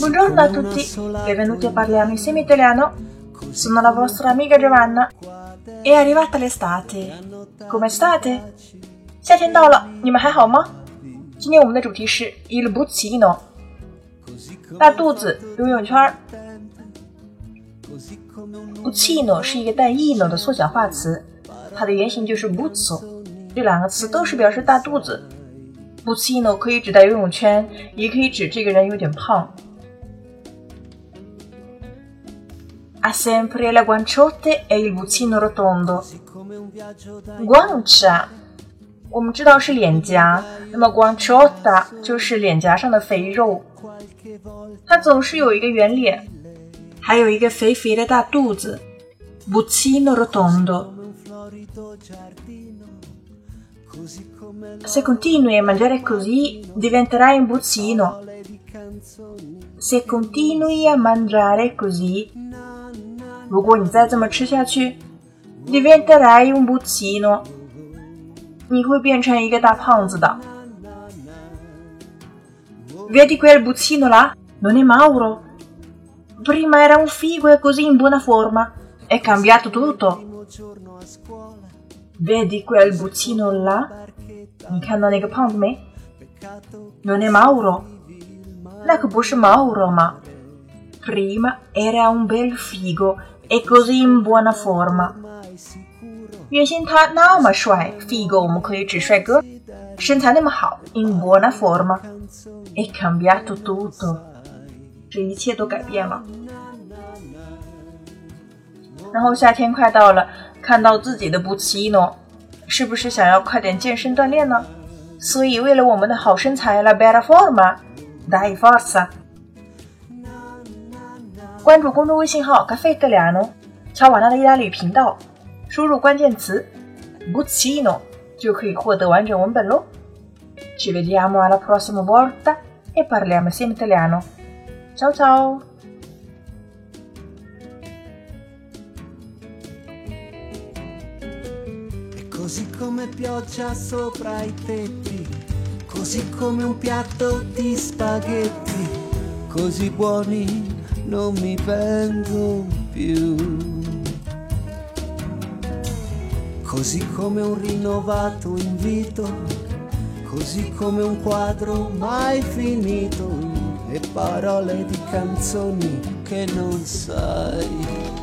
Buongiorno a tutti, benvenuti a Parliamo insieme italiano. Sono la vostra amica Giovanna. È arrivata l'estate. Come state? 夏天到了，你们还好吗？今天我们的主题是 il buzzino，大肚子游泳圈。buzzino 是一个带 ino 的缩小化词，它的原型就是 buzzo，这两个词都是表示大肚子。buzzino 可以指代游泳圈，也可以指这个人有点胖。Ha sempre le guanciotte e il buzzino rotondo. Guancia，我们知道是脸颊，那么 guanciotta 就是脸颊上的肥肉。它总是有一个圆脸，还有一个肥肥的大肚子。Buzzino rotondo. Se continui a mangiare così, diventerai un buzzino. Se continui a mangiare così, 如果你再这么吃下去，diventerai un buzzino，你会变成一个大胖子的。Vedi quel buzzino là? Non è Mauro. Prima era un figo e così in buona forma. È cambiato tutto. Vedi quel buzzino là? 你看到那个胖子没？Non è Mauro，那可不是 Mauro 吗？Prima era un bel figo e così in buona forma。原先他那么帅，figo 我们可以指帅哥，身材那么好，in buona forma。È cambiato tutto，这一切都改变了。然后夏天快到了，看到自己的 buzzino，是不是想要快点健身锻炼呢？所以为了我们的好身材，la bella forma，dai forza。关注公众微信号 “caffè italiano”，乔瓦纳的意大利语频道，输入关键词 “buzzino” 就可以获得完整文本喽。Ci vediamo alla prossima volta e parliamo insieme italiano. Ciao ciao! così come pioggia sopra i tetti, così come un piatto di spaghetti, così buoni non mi vengono più. Così come un rinnovato invito, così come un quadro mai finito e parole di canzoni che non sai